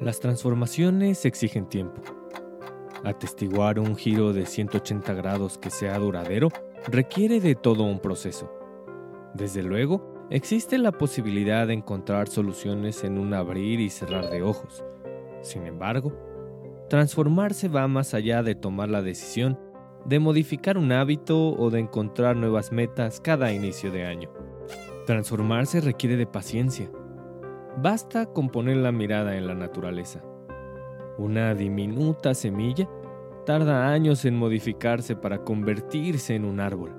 Las transformaciones exigen tiempo. Atestiguar un giro de 180 grados que sea duradero requiere de todo un proceso. Desde luego, existe la posibilidad de encontrar soluciones en un abrir y cerrar de ojos. Sin embargo, transformarse va más allá de tomar la decisión de modificar un hábito o de encontrar nuevas metas cada inicio de año. Transformarse requiere de paciencia, Basta con poner la mirada en la naturaleza. Una diminuta semilla tarda años en modificarse para convertirse en un árbol.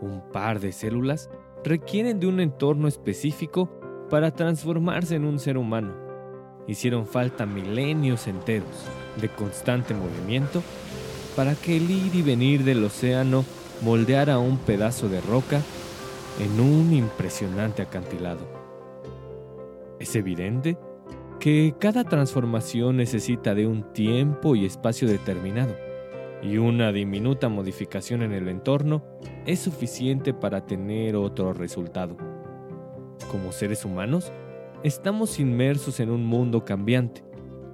Un par de células requieren de un entorno específico para transformarse en un ser humano. Hicieron falta milenios enteros de constante movimiento para que el ir y venir del océano moldeara un pedazo de roca en un impresionante acantilado. Es evidente que cada transformación necesita de un tiempo y espacio determinado, y una diminuta modificación en el entorno es suficiente para tener otro resultado. Como seres humanos, estamos inmersos en un mundo cambiante,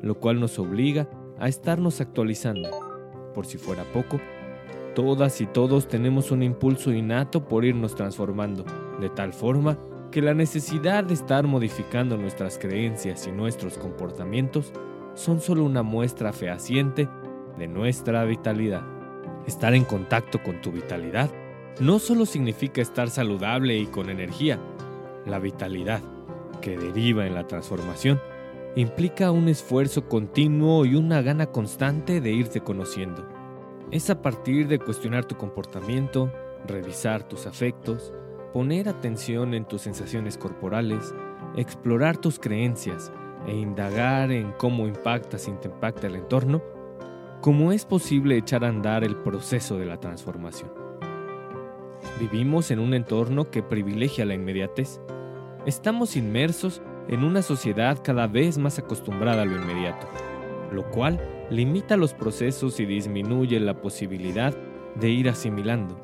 lo cual nos obliga a estarnos actualizando. Por si fuera poco, todas y todos tenemos un impulso innato por irnos transformando, de tal forma que la necesidad de estar modificando nuestras creencias y nuestros comportamientos son solo una muestra fehaciente de nuestra vitalidad. Estar en contacto con tu vitalidad no solo significa estar saludable y con energía. La vitalidad, que deriva en la transformación, implica un esfuerzo continuo y una gana constante de irte conociendo. Es a partir de cuestionar tu comportamiento, revisar tus afectos, poner atención en tus sensaciones corporales, explorar tus creencias e indagar en cómo impactas y te impacta el entorno, cómo es posible echar a andar el proceso de la transformación. Vivimos en un entorno que privilegia la inmediatez. Estamos inmersos en una sociedad cada vez más acostumbrada a lo inmediato, lo cual limita los procesos y disminuye la posibilidad de ir asimilando.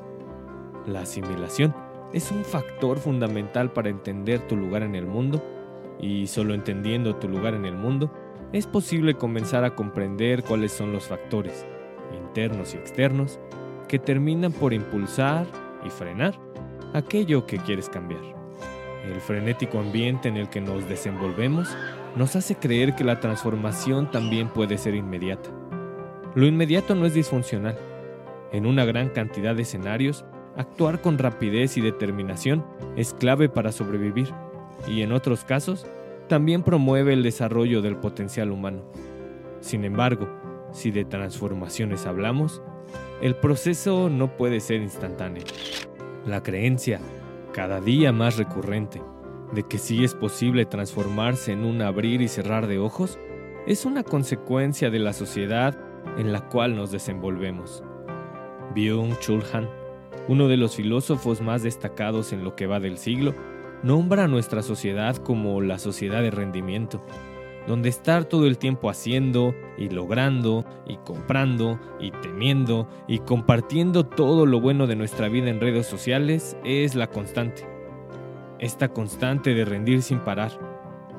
La asimilación es un factor fundamental para entender tu lugar en el mundo y solo entendiendo tu lugar en el mundo es posible comenzar a comprender cuáles son los factores, internos y externos, que terminan por impulsar y frenar aquello que quieres cambiar. El frenético ambiente en el que nos desenvolvemos nos hace creer que la transformación también puede ser inmediata. Lo inmediato no es disfuncional. En una gran cantidad de escenarios, actuar con rapidez y determinación es clave para sobrevivir y en otros casos también promueve el desarrollo del potencial humano. Sin embargo, si de transformaciones hablamos, el proceso no puede ser instantáneo. La creencia, cada día más recurrente, de que sí es posible transformarse en un abrir y cerrar de ojos, es una consecuencia de la sociedad en la cual nos desenvolvemos. Byung-Chul uno de los filósofos más destacados en lo que va del siglo, nombra a nuestra sociedad como la sociedad de rendimiento, donde estar todo el tiempo haciendo y logrando y comprando y temiendo y compartiendo todo lo bueno de nuestra vida en redes sociales es la constante. Esta constante de rendir sin parar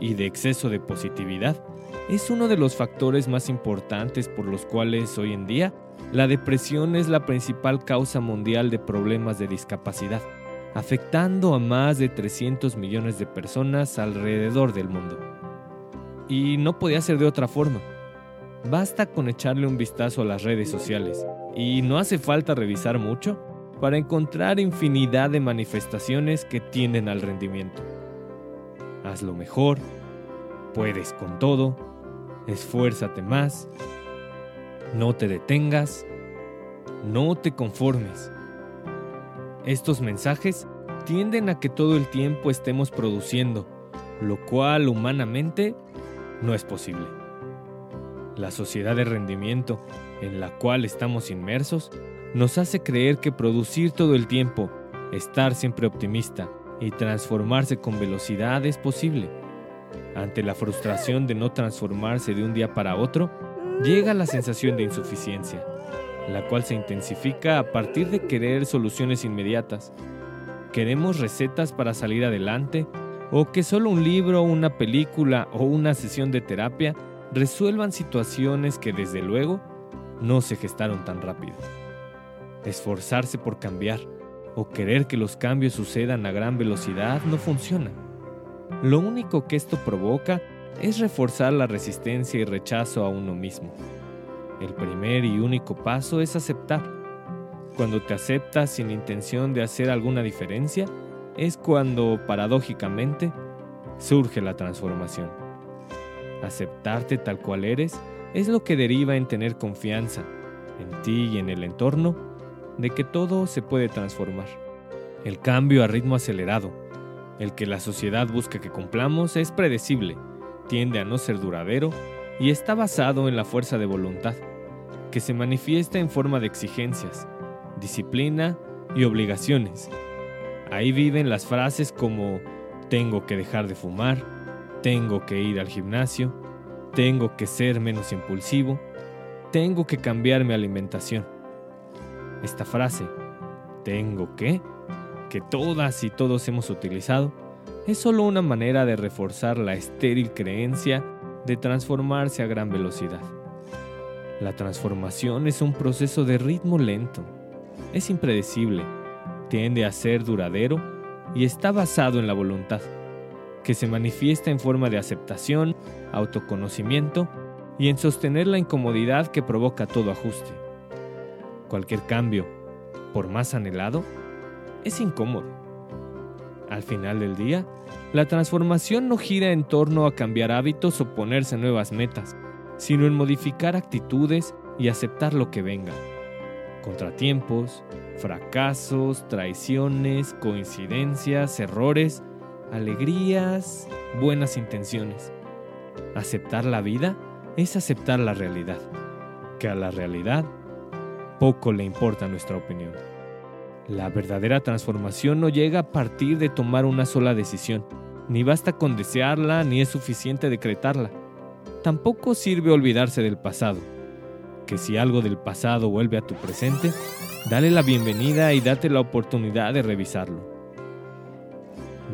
y de exceso de positividad es uno de los factores más importantes por los cuales hoy en día la depresión es la principal causa mundial de problemas de discapacidad, afectando a más de 300 millones de personas alrededor del mundo. Y no podía ser de otra forma. basta con echarle un vistazo a las redes sociales y no hace falta revisar mucho para encontrar infinidad de manifestaciones que tienden al rendimiento. Hazlo mejor, puedes con todo, esfuérzate más, no te detengas, no te conformes. Estos mensajes tienden a que todo el tiempo estemos produciendo, lo cual humanamente no es posible. La sociedad de rendimiento en la cual estamos inmersos nos hace creer que producir todo el tiempo, estar siempre optimista y transformarse con velocidad es posible. Ante la frustración de no transformarse de un día para otro, llega la sensación de insuficiencia, la cual se intensifica a partir de querer soluciones inmediatas. Queremos recetas para salir adelante o que solo un libro, una película o una sesión de terapia resuelvan situaciones que desde luego no se gestaron tan rápido. Esforzarse por cambiar o querer que los cambios sucedan a gran velocidad no funciona. Lo único que esto provoca es reforzar la resistencia y rechazo a uno mismo. El primer y único paso es aceptar. Cuando te aceptas sin intención de hacer alguna diferencia, es cuando, paradójicamente, surge la transformación. Aceptarte tal cual eres es lo que deriva en tener confianza en ti y en el entorno de que todo se puede transformar. El cambio a ritmo acelerado, el que la sociedad busca que cumplamos, es predecible, tiende a no ser duradero y está basado en la fuerza de voluntad, que se manifiesta en forma de exigencias, disciplina y obligaciones. Ahí viven las frases como tengo que dejar de fumar, tengo que ir al gimnasio, tengo que ser menos impulsivo, tengo que cambiar mi alimentación. Esta frase, tengo que, que todas y todos hemos utilizado, es solo una manera de reforzar la estéril creencia de transformarse a gran velocidad. La transformación es un proceso de ritmo lento, es impredecible, tiende a ser duradero y está basado en la voluntad, que se manifiesta en forma de aceptación, autoconocimiento y en sostener la incomodidad que provoca todo ajuste. Cualquier cambio, por más anhelado, es incómodo. Al final del día, la transformación no gira en torno a cambiar hábitos o ponerse nuevas metas, sino en modificar actitudes y aceptar lo que venga. Contratiempos, fracasos, traiciones, coincidencias, errores, alegrías, buenas intenciones. Aceptar la vida es aceptar la realidad, que a la realidad poco le importa nuestra opinión. La verdadera transformación no llega a partir de tomar una sola decisión, ni basta con desearla, ni es suficiente decretarla. Tampoco sirve olvidarse del pasado, que si algo del pasado vuelve a tu presente, dale la bienvenida y date la oportunidad de revisarlo.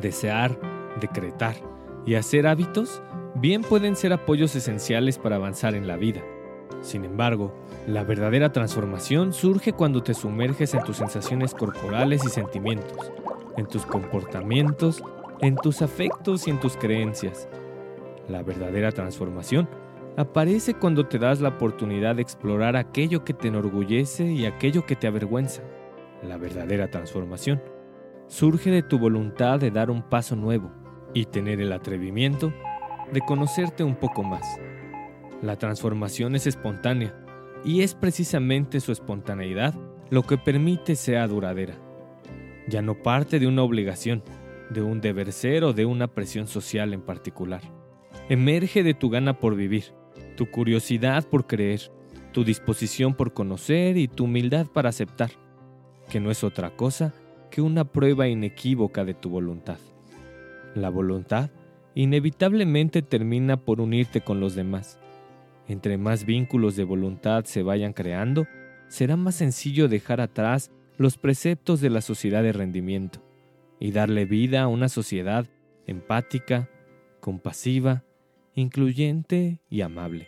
Desear, decretar y hacer hábitos bien pueden ser apoyos esenciales para avanzar en la vida. Sin embargo, la verdadera transformación surge cuando te sumerges en tus sensaciones corporales y sentimientos, en tus comportamientos, en tus afectos y en tus creencias. La verdadera transformación aparece cuando te das la oportunidad de explorar aquello que te enorgullece y aquello que te avergüenza. La verdadera transformación surge de tu voluntad de dar un paso nuevo y tener el atrevimiento de conocerte un poco más. La transformación es espontánea y es precisamente su espontaneidad lo que permite sea duradera. Ya no parte de una obligación, de un deber ser o de una presión social en particular. Emerge de tu gana por vivir, tu curiosidad por creer, tu disposición por conocer y tu humildad para aceptar, que no es otra cosa que una prueba inequívoca de tu voluntad. La voluntad inevitablemente termina por unirte con los demás. Entre más vínculos de voluntad se vayan creando, será más sencillo dejar atrás los preceptos de la sociedad de rendimiento y darle vida a una sociedad empática, compasiva, incluyente y amable.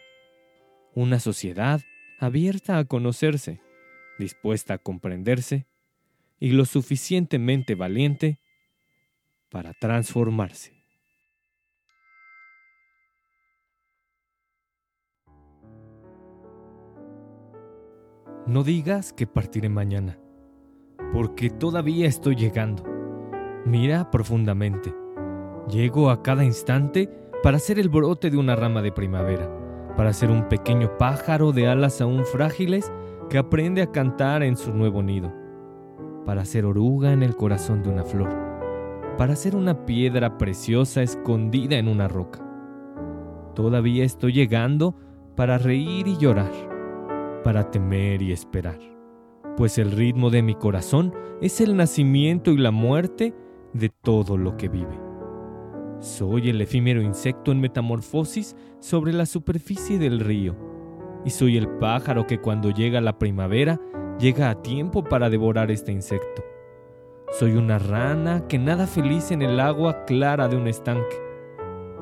Una sociedad abierta a conocerse, dispuesta a comprenderse y lo suficientemente valiente para transformarse. No digas que partiré mañana, porque todavía estoy llegando. Mira profundamente. Llego a cada instante para ser el brote de una rama de primavera, para ser un pequeño pájaro de alas aún frágiles que aprende a cantar en su nuevo nido, para ser oruga en el corazón de una flor, para ser una piedra preciosa escondida en una roca. Todavía estoy llegando para reír y llorar para temer y esperar, pues el ritmo de mi corazón es el nacimiento y la muerte de todo lo que vive. Soy el efímero insecto en metamorfosis sobre la superficie del río, y soy el pájaro que cuando llega la primavera llega a tiempo para devorar este insecto. Soy una rana que nada feliz en el agua clara de un estanque,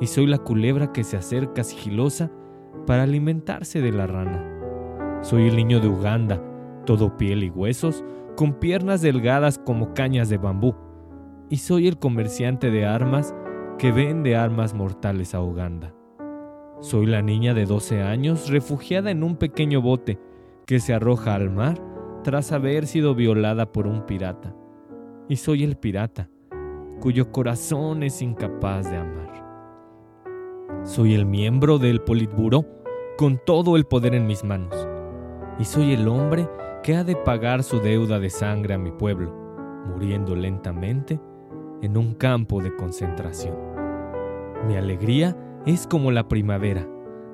y soy la culebra que se acerca sigilosa para alimentarse de la rana. Soy el niño de Uganda, todo piel y huesos, con piernas delgadas como cañas de bambú. Y soy el comerciante de armas que vende armas mortales a Uganda. Soy la niña de 12 años refugiada en un pequeño bote que se arroja al mar tras haber sido violada por un pirata. Y soy el pirata, cuyo corazón es incapaz de amar. Soy el miembro del Politburo con todo el poder en mis manos y soy el hombre que ha de pagar su deuda de sangre a mi pueblo, muriendo lentamente en un campo de concentración. Mi alegría es como la primavera,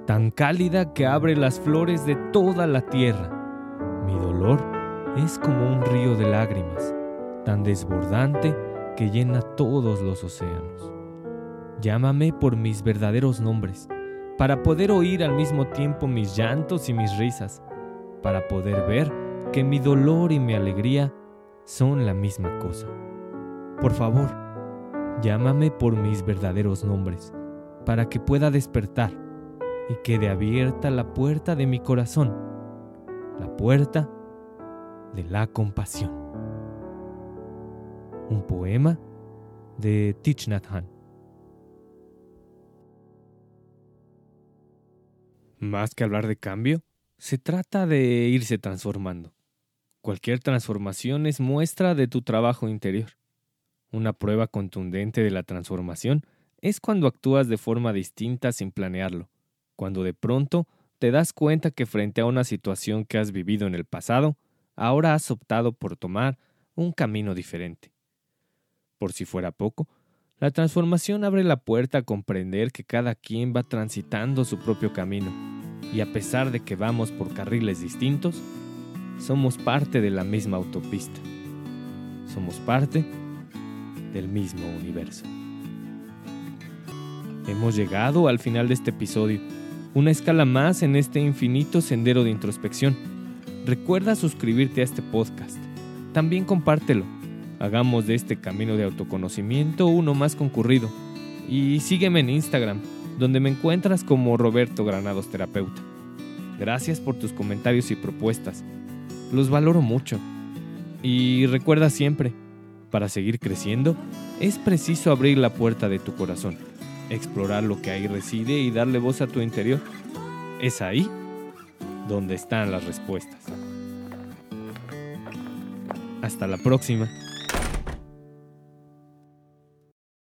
tan cálida que abre las flores de toda la tierra. Mi dolor es como un río de lágrimas, tan desbordante que llena todos los océanos. Llámame por mis verdaderos nombres, para poder oír al mismo tiempo mis llantos y mis risas, para poder ver que mi dolor y mi alegría son la misma cosa. Por favor, llámame por mis verdaderos nombres, para que pueda despertar y quede abierta la puerta de mi corazón, la puerta de la compasión. Un poema de Thich Nhat. Más que hablar de cambio, se trata de irse transformando. Cualquier transformación es muestra de tu trabajo interior. Una prueba contundente de la transformación es cuando actúas de forma distinta sin planearlo, cuando de pronto te das cuenta que frente a una situación que has vivido en el pasado, ahora has optado por tomar un camino diferente. Por si fuera poco, la transformación abre la puerta a comprender que cada quien va transitando su propio camino y a pesar de que vamos por carriles distintos, somos parte de la misma autopista. Somos parte del mismo universo. Hemos llegado al final de este episodio, una escala más en este infinito sendero de introspección. Recuerda suscribirte a este podcast. También compártelo. Hagamos de este camino de autoconocimiento uno más concurrido. Y sígueme en Instagram donde me encuentras como Roberto Granados Terapeuta. Gracias por tus comentarios y propuestas. Los valoro mucho. Y recuerda siempre, para seguir creciendo, es preciso abrir la puerta de tu corazón, explorar lo que ahí reside y darle voz a tu interior. Es ahí donde están las respuestas. Hasta la próxima.